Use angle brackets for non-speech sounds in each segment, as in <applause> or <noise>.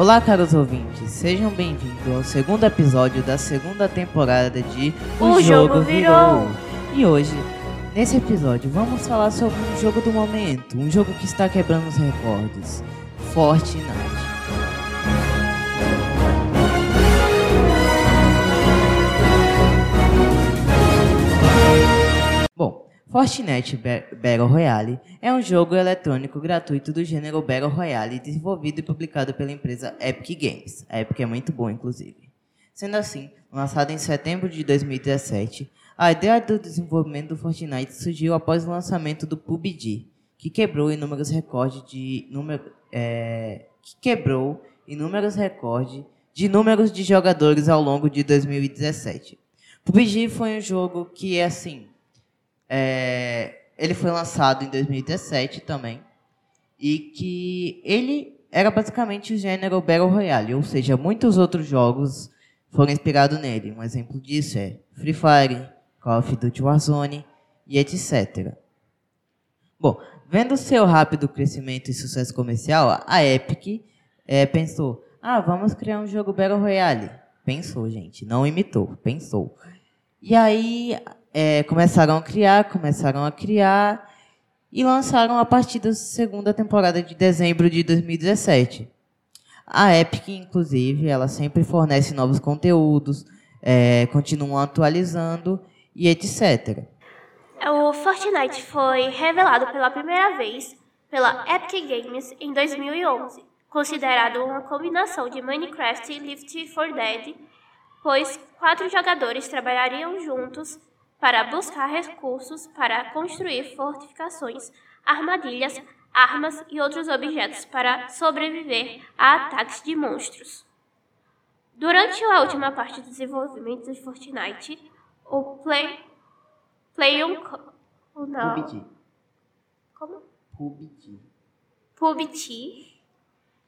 Olá, caros ouvintes, sejam bem-vindos ao segundo episódio da segunda temporada de O Jogo Virou. E hoje, nesse episódio, vamos falar sobre um jogo do momento, um jogo que está quebrando os recordes: Fortnite. Fortnite Ba- Battle Royale é um jogo eletrônico gratuito do gênero Battle Royale, desenvolvido e publicado pela empresa Epic Games. A Epic é muito boa, inclusive. Sendo assim, lançado em setembro de 2017, a ideia do desenvolvimento do Fortnite surgiu após o lançamento do PUBG, que quebrou inúmeros recordes de número, é, que quebrou inúmeros recordes de números de jogadores ao longo de 2017. PUBG foi um jogo que, assim, é, ele foi lançado em 2017 também. E que ele era basicamente o gênero Battle Royale, ou seja, muitos outros jogos foram inspirados nele. Um exemplo disso é Free Fire, Call of Duty Warzone e etc. Bom, vendo seu rápido crescimento e sucesso comercial, a Epic eh, pensou: ah, vamos criar um jogo Battle Royale. Pensou, gente, não imitou, pensou. E aí eh, começaram a criar, começaram a criar e lançaram a partir da segunda temporada de dezembro de 2017. A Epic, inclusive, ela sempre fornece novos conteúdos, eh, continuam atualizando e etc. O Fortnite foi revelado pela primeira vez pela Epic Games em 2011, considerado uma combinação de Minecraft e Left 4 Dead, pois quatro jogadores trabalhariam juntos para buscar recursos para construir fortificações, armadilhas, armas e outros objetos para sobreviver a ataques de monstros. Durante a última parte do desenvolvimento de Fortnite, o Play Playon Co- não, PUBG. como? PUBG. PUBG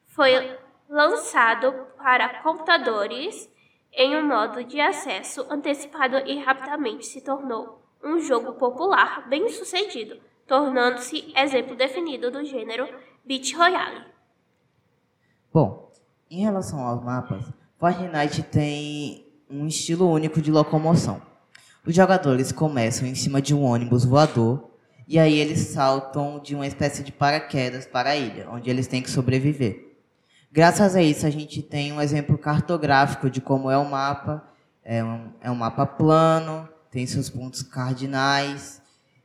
foi lançado para computadores em um modo de acesso antecipado e rapidamente se tornou um jogo popular bem sucedido, tornando-se exemplo definido do gênero Beat Royale. Bom, em relação aos mapas, Fortnite tem um estilo único de locomoção. Os jogadores começam em cima de um ônibus voador e aí eles saltam de uma espécie de paraquedas para a ilha, onde eles têm que sobreviver. Graças a isso, a gente tem um exemplo cartográfico de como é o mapa. É um, é um mapa plano, tem seus pontos cardinais,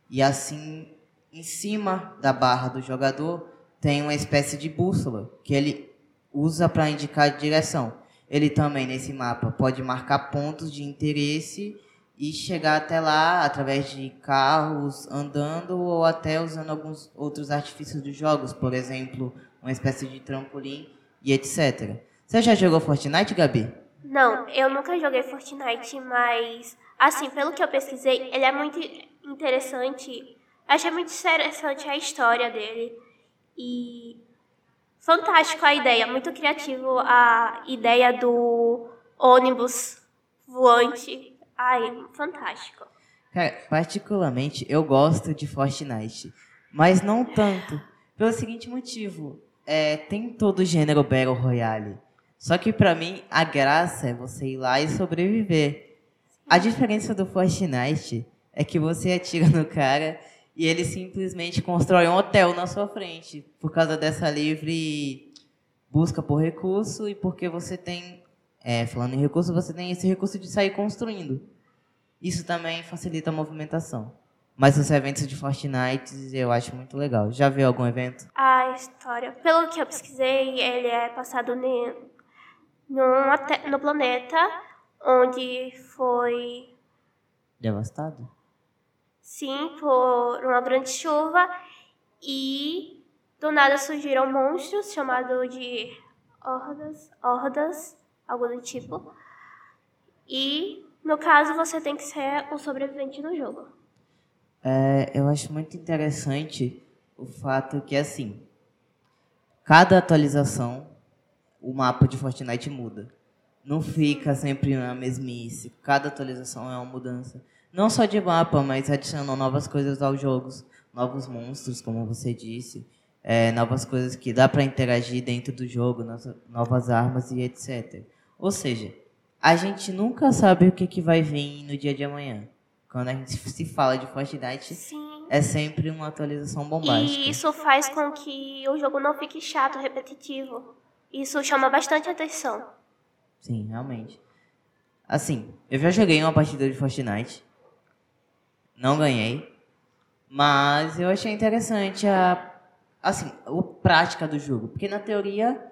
e assim, em cima da barra do jogador, tem uma espécie de bússola que ele usa para indicar a direção. Ele também, nesse mapa, pode marcar pontos de interesse e chegar até lá através de carros andando ou até usando alguns outros artifícios dos jogos, por exemplo, uma espécie de trampolim e etc. Você já jogou Fortnite, Gabi? Não, eu nunca joguei Fortnite, mas assim, pelo que eu pesquisei, ele é muito interessante. Achei muito interessante a história dele e fantástico a ideia, muito criativo a ideia do ônibus voante. Ai, fantástico. Cara, particularmente eu gosto de Fortnite, mas não tanto. Pelo seguinte motivo, é, tem todo o gênero Battle Royale. Só que pra mim a graça é você ir lá e sobreviver. A diferença do Fortnite é que você atira no cara e ele simplesmente constrói um hotel na sua frente por causa dessa livre busca por recurso e porque você tem, é, falando em recurso, você tem esse recurso de sair construindo. Isso também facilita a movimentação. Mas os eventos de Fortnite eu acho muito legal. Já viu algum evento? A história, pelo que eu pesquisei, ele é passado ne, num ate- no planeta onde foi Devastado? Sim, por uma grande chuva e do nada surgiram monstros chamados de hordas, hordas, algo do tipo. E no caso você tem que ser um sobrevivente no jogo. É, eu acho muito interessante o fato que, assim, cada atualização, o mapa de Fortnite muda. Não fica sempre na mesmice. Cada atualização é uma mudança. Não só de mapa, mas adicionam novas coisas aos jogos. Novos monstros, como você disse. é, novas coisas que dá para interagir dentro do jogo, novas armas e etc. Ou seja, a gente nunca sabe o que, que vai vir no dia de amanhã. Quando a gente se fala de Fortnite, Sim. é sempre uma atualização bombástica. E isso faz com que o jogo não fique chato, repetitivo. Isso chama bastante atenção. Sim, realmente. Assim, eu já joguei uma partida de Fortnite. Não ganhei. Mas eu achei interessante a assim, a prática do jogo, porque na teoria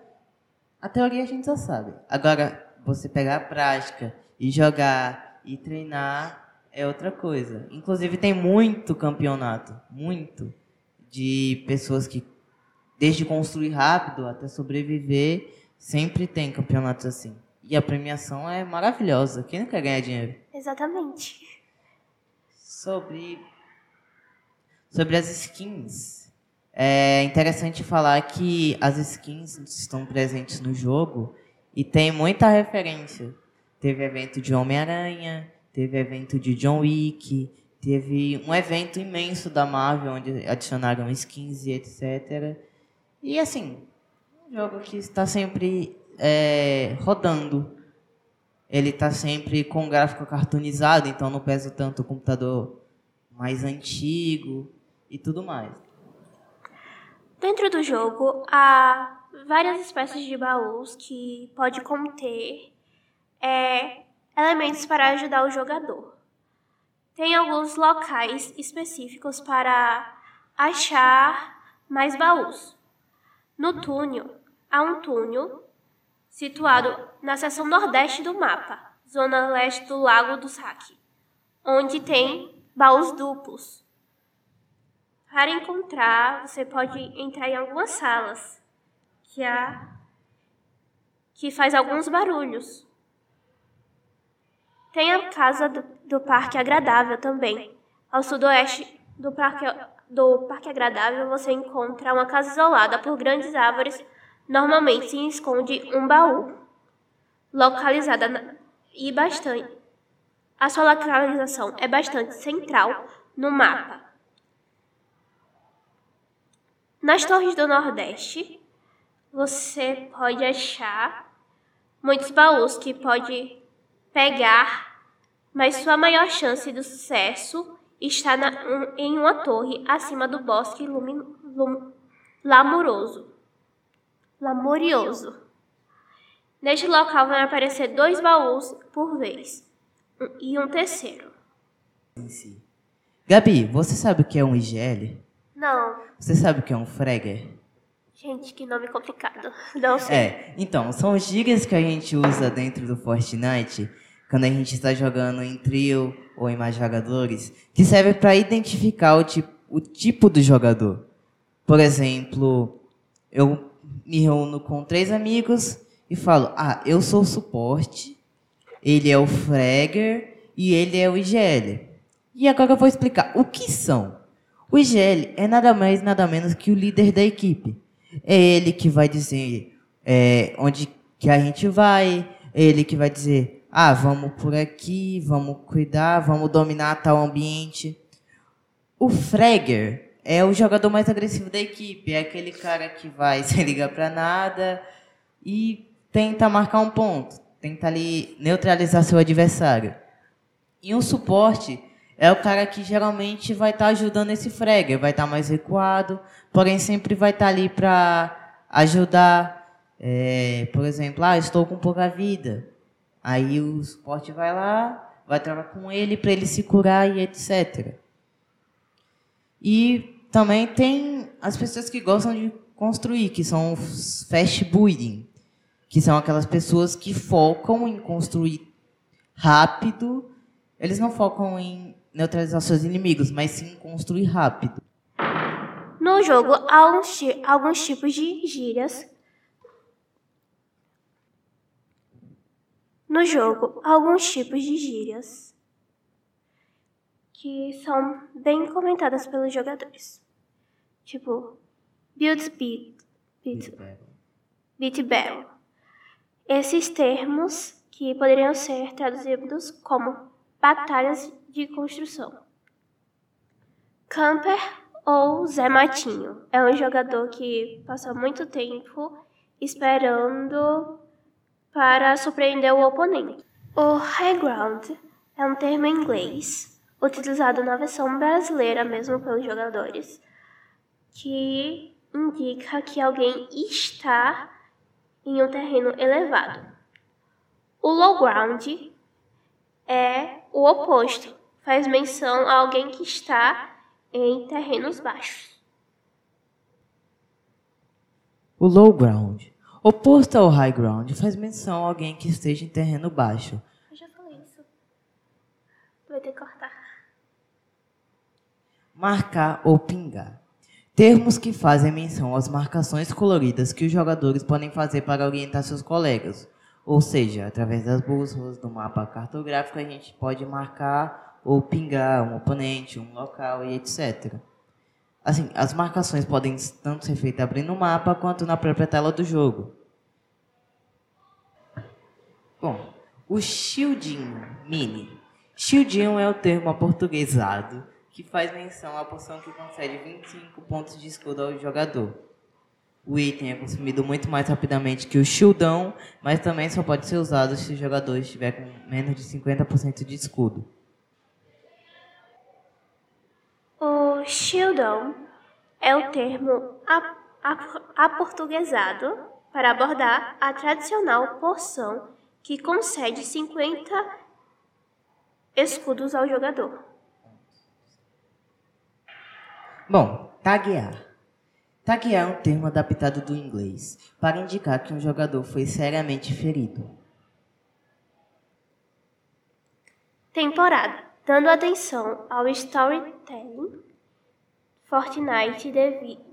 a teoria a gente já sabe. Agora você pegar a prática e jogar e treinar é outra coisa. Inclusive tem muito campeonato, muito de pessoas que desde construir rápido até sobreviver, sempre tem campeonatos assim. E a premiação é maravilhosa. Quem não quer ganhar dinheiro? Exatamente. Sobre sobre as skins. É interessante falar que as skins estão presentes no jogo e tem muita referência. Teve evento de Homem-Aranha, teve evento de John Wick, teve um evento imenso da Marvel onde adicionaram skins e etc. E assim, um jogo que está sempre é, rodando. Ele está sempre com gráfico cartoonizado, então não pesa tanto o computador mais antigo e tudo mais. Dentro do jogo há várias espécies de baús que pode conter é, elementos para ajudar o jogador. Tem alguns locais específicos para achar mais baús. No túnel, há um túnel situado na seção nordeste do mapa, zona leste do Lago do Saque, onde tem baús duplos. Para encontrar, você pode entrar em algumas salas que há que faz alguns barulhos. Tem a casa do, do Parque Agradável também. Ao sudoeste do Parque, do Parque Agradável você encontra uma casa isolada por grandes árvores Normalmente se esconde um baú, localizada na, e bastante. A sua localização é bastante central no mapa. Nas torres do Nordeste, você pode achar muitos baús que pode pegar, mas sua maior chance de sucesso está na, um, em uma torre acima do bosque lumin, lum, lamoroso lamorioso. Neste local vão aparecer dois baús por vez e um terceiro. Gabi, você sabe o que é um IGL? Não. Você sabe o que é um Fragger? Gente, que nome complicado. Não sei. É, então, são gírias que a gente usa dentro do Fortnite quando a gente está jogando em trio ou em mais jogadores, que serve para identificar o tipo, o tipo do jogador. Por exemplo, eu me reúno com três amigos e falo: Ah, eu sou o suporte, ele é o Fragger e ele é o IGL. E agora eu vou explicar o que são. O IGL é nada mais, nada menos que o líder da equipe. É ele que vai dizer é, onde que a gente vai, é ele que vai dizer, ah, vamos por aqui, vamos cuidar, vamos dominar tal ambiente. O Fragger é o jogador mais agressivo da equipe. É aquele cara que vai <laughs> sem ligar para nada e tenta marcar um ponto, tenta ali neutralizar seu adversário. E um suporte é o cara que geralmente vai estar tá ajudando esse fragger, vai estar tá mais recuado, porém sempre vai estar tá ali para ajudar. É, por exemplo, ah, estou com pouca vida. Aí o suporte vai lá, vai trabalhar com ele para ele se curar e etc. E também tem as pessoas que gostam de construir, que são os fast building, que são aquelas pessoas que focam em construir rápido. Eles não focam em neutralizar seus inimigos, mas sim construir rápido. No jogo, há alguns, alguns tipos de gírias. No jogo, alguns tipos de gírias que são bem comentadas pelos jogadores. Tipo, build beat, beat, beat battle. Esses termos que poderiam ser traduzidos como batalhas de construção. Camper ou Zé Matinho. É um jogador que passa muito tempo esperando para surpreender o oponente. O high ground é um termo em inglês utilizado na versão brasileira mesmo pelos jogadores, que indica que alguém está em um terreno elevado. O low ground é o oposto, faz menção a alguém que está em terrenos baixos. O low ground, oposto ao high ground, faz menção a alguém que esteja em terreno baixo. Eu já falei isso. Vai ter que cortar. Marcar ou pingar. Termos que fazem menção às marcações coloridas que os jogadores podem fazer para orientar seus colegas. Ou seja, através das bússolas do mapa cartográfico, a gente pode marcar ou pingar um oponente, um local e etc. Assim, as marcações podem tanto ser feitas abrindo o mapa quanto na própria tela do jogo. Bom, o shieldinho mini. Shieldinho é o termo aportuguesado que faz menção à poção que concede 25 pontos de escudo ao jogador. O item é consumido muito mais rapidamente que o shieldão, mas também só pode ser usado se o jogador estiver com menos de 50% de escudo. O shieldão é o termo aportuguesado para abordar a tradicional poção que concede 50 escudos ao jogador. Bom, taguear. Taguear é um termo adaptado do inglês para indicar que um jogador foi seriamente ferido. Temporada. Dando atenção ao storytelling, Fortnite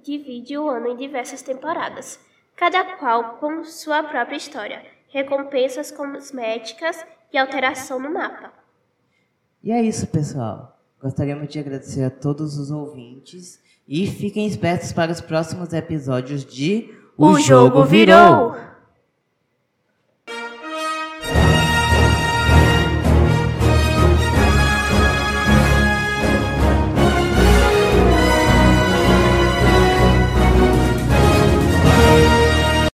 divide o ano em diversas temporadas, cada qual com sua própria história, recompensas cosméticas e alteração no mapa. E é isso, pessoal. Gostaríamos de agradecer a todos os ouvintes e fiquem espertos para os próximos episódios de O, o Jogo Virou!